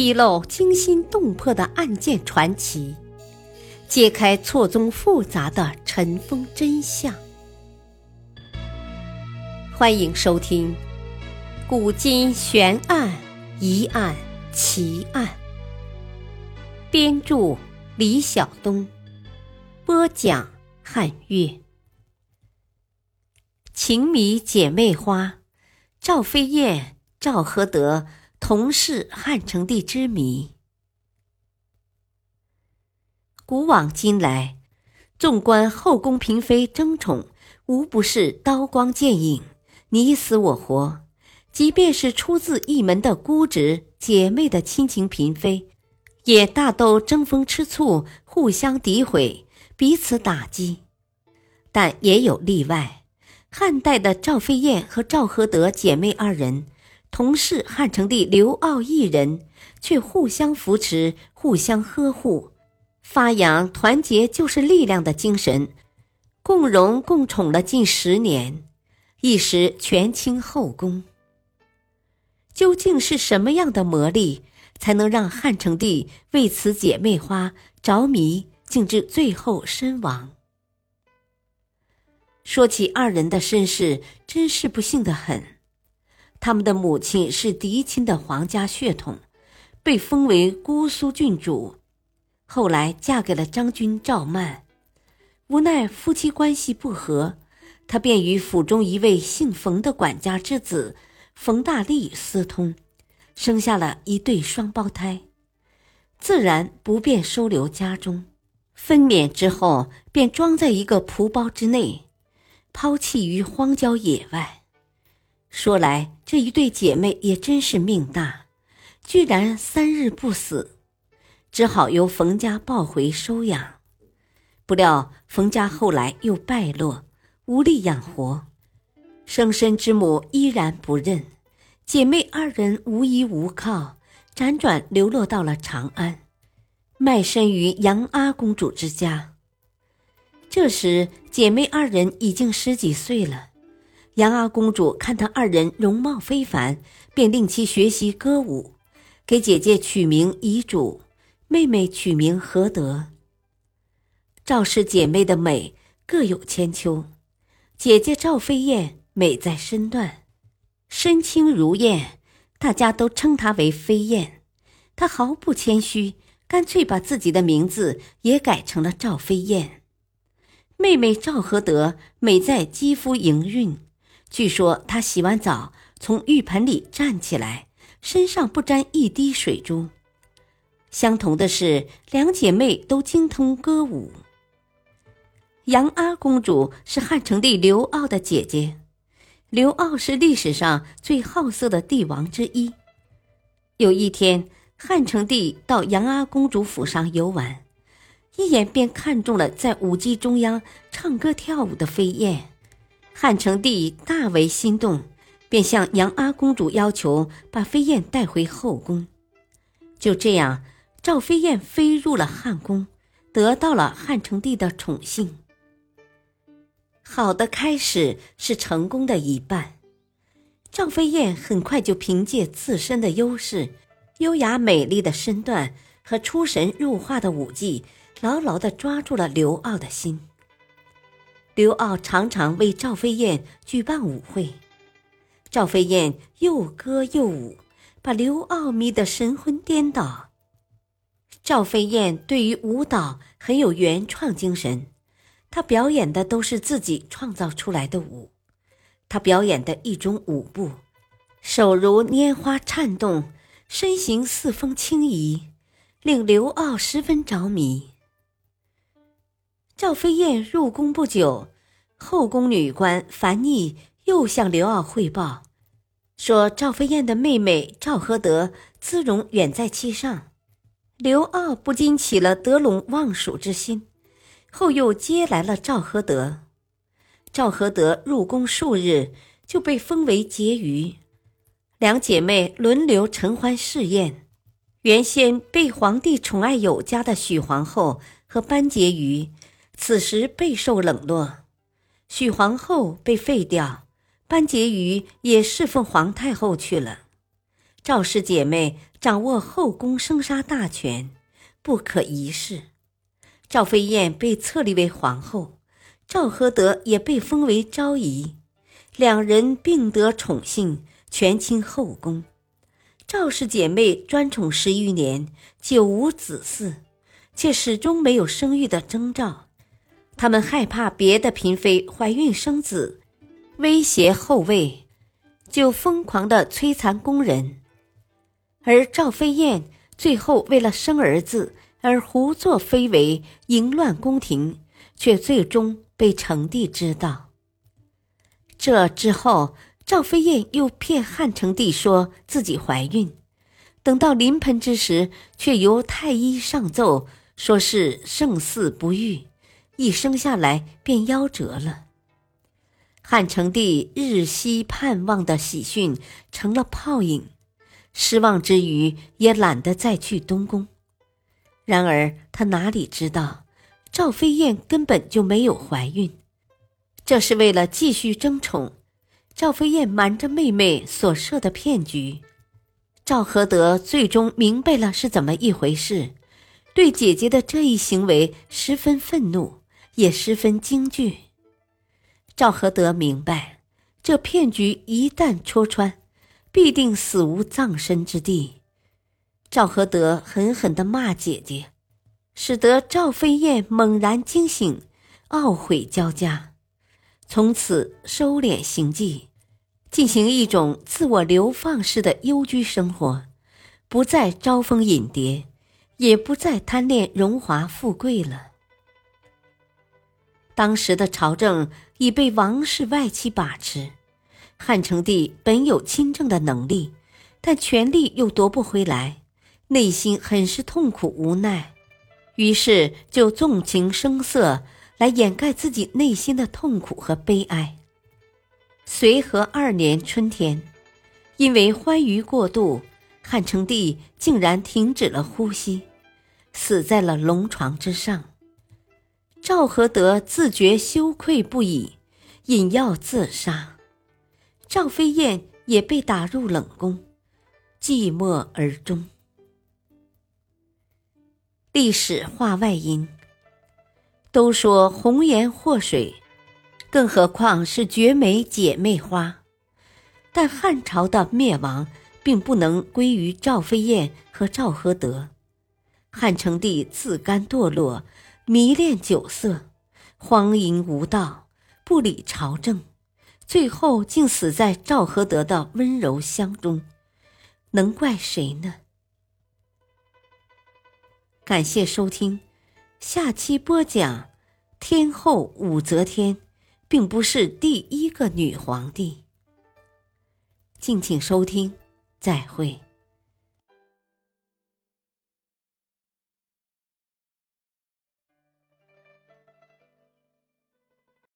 披露惊心动魄的案件传奇，揭开错综复杂的尘封真相。欢迎收听《古今悬案、疑案、奇案》，编著李晓东，播讲汉月。情迷姐妹花，赵飞燕、赵合德同是汉成帝之谜。古往今来，纵观后宫嫔妃争宠，无不是刀光剑影。你死我活，即便是出自一门的姑侄姐妹的亲情嫔妃，也大都争风吃醋，互相诋毁，彼此打击。但也有例外，汉代的赵飞燕和赵合德姐妹二人，同是汉成帝刘骜一人，却互相扶持，互相呵护，发扬团结就是力量的精神，共荣共宠了近十年。一时权倾后宫。究竟是什么样的魔力，才能让汉成帝为此姐妹花着迷，竟至最后身亡？说起二人的身世，真是不幸的很。他们的母亲是嫡亲的皇家血统，被封为姑苏郡主，后来嫁给了张军赵曼，无奈夫妻关系不和。他便与府中一位姓冯的管家之子冯大力私通，生下了一对双胞胎，自然不便收留家中。分娩之后，便装在一个蒲包之内，抛弃于荒郊野外。说来这一对姐妹也真是命大，居然三日不死，只好由冯家抱回收养。不料冯家后来又败落。无力养活，生身之母依然不认，姐妹二人无依无靠，辗转流落到了长安，卖身于杨阿公主之家。这时，姐妹二人已经十几岁了。杨阿公主看她二人容貌非凡，便令其学习歌舞，给姐姐取名遗嘱，妹妹取名何德。赵氏姐妹的美各有千秋。姐姐赵飞燕美在身段，身轻如燕，大家都称她为飞燕。她毫不谦虚，干脆把自己的名字也改成了赵飞燕。妹妹赵合德美在肌肤莹润，据说她洗完澡从浴盆里站起来，身上不沾一滴水珠。相同的是，两姐妹都精通歌舞。杨阿公主是汉成帝刘骜的姐姐，刘骜是历史上最好色的帝王之一。有一天，汉成帝到杨阿公主府上游玩，一眼便看中了在舞姬中央唱歌跳舞的飞燕。汉成帝大为心动，便向杨阿公主要求把飞燕带回后宫。就这样，赵飞燕飞入了汉宫，得到了汉成帝的宠幸。好的开始是成功的一半。赵飞燕很快就凭借自身的优势、优雅美丽的身段和出神入化的舞技，牢牢地抓住了刘骜的心。刘骜常常为赵飞燕举办舞会，赵飞燕又歌又舞，把刘骜迷得神魂颠倒。赵飞燕对于舞蹈很有原创精神。她表演的都是自己创造出来的舞，她表演的一种舞步，手如拈花颤动，身形似风轻移，令刘骜十分着迷。赵飞燕入宫不久，后宫女官樊妮又向刘骜汇报，说赵飞燕的妹妹赵合德姿容远在其上，刘骜不禁起了得陇望蜀之心。后又接来了赵合德，赵合德入宫数日就被封为婕妤，两姐妹轮流承欢侍宴。原先被皇帝宠爱有加的许皇后和班婕妤，此时备受冷落。许皇后被废掉，班婕妤也侍奉皇太后去了。赵氏姐妹掌握后宫生杀大权，不可一世。赵飞燕被册立为皇后，赵合德也被封为昭仪，两人并得宠幸，权倾后宫。赵氏姐妹专宠十余年，久无子嗣，却始终没有生育的征兆。他们害怕别的嫔妃怀孕生子，威胁后位，就疯狂的摧残宫人。而赵飞燕最后为了生儿子而胡作非为，淫乱宫廷，却最终被成帝知道。这之后。赵飞燕又骗汉成帝说自己怀孕，等到临盆之时，却由太医上奏说是胜似不育，一生下来便夭折了。汉成帝日夕盼望的喜讯成了泡影，失望之余也懒得再去东宫。然而他哪里知道，赵飞燕根本就没有怀孕，这是为了继续争宠。赵飞燕瞒着妹妹所设的骗局，赵合德最终明白了是怎么一回事，对姐姐的这一行为十分愤怒，也十分惊惧。赵合德明白，这骗局一旦戳穿，必定死无葬身之地。赵合德狠狠地骂姐姐，使得赵飞燕猛然惊醒，懊悔交加，从此收敛行迹。进行一种自我流放式的幽居生活，不再招蜂引蝶，也不再贪恋荣华富贵了。当时的朝政已被王室外戚把持，汉成帝本有亲政的能力，但权力又夺不回来，内心很是痛苦无奈，于是就纵情声色来掩盖自己内心的痛苦和悲哀。随和二年春天，因为欢愉过度，汉成帝竟然停止了呼吸，死在了龙床之上。赵合德自觉羞愧不已，饮药自杀。赵飞燕也被打入冷宫，寂寞而终。历史话外音：都说红颜祸水。更何况是绝美姐妹花，但汉朝的灭亡并不能归于赵飞燕和赵合德。汉成帝自甘堕落，迷恋酒色，荒淫无道，不理朝政，最后竟死在赵合德的温柔乡中，能怪谁呢？感谢收听，下期播讲天后武则天。并不是第一个女皇帝。敬请收听，再会。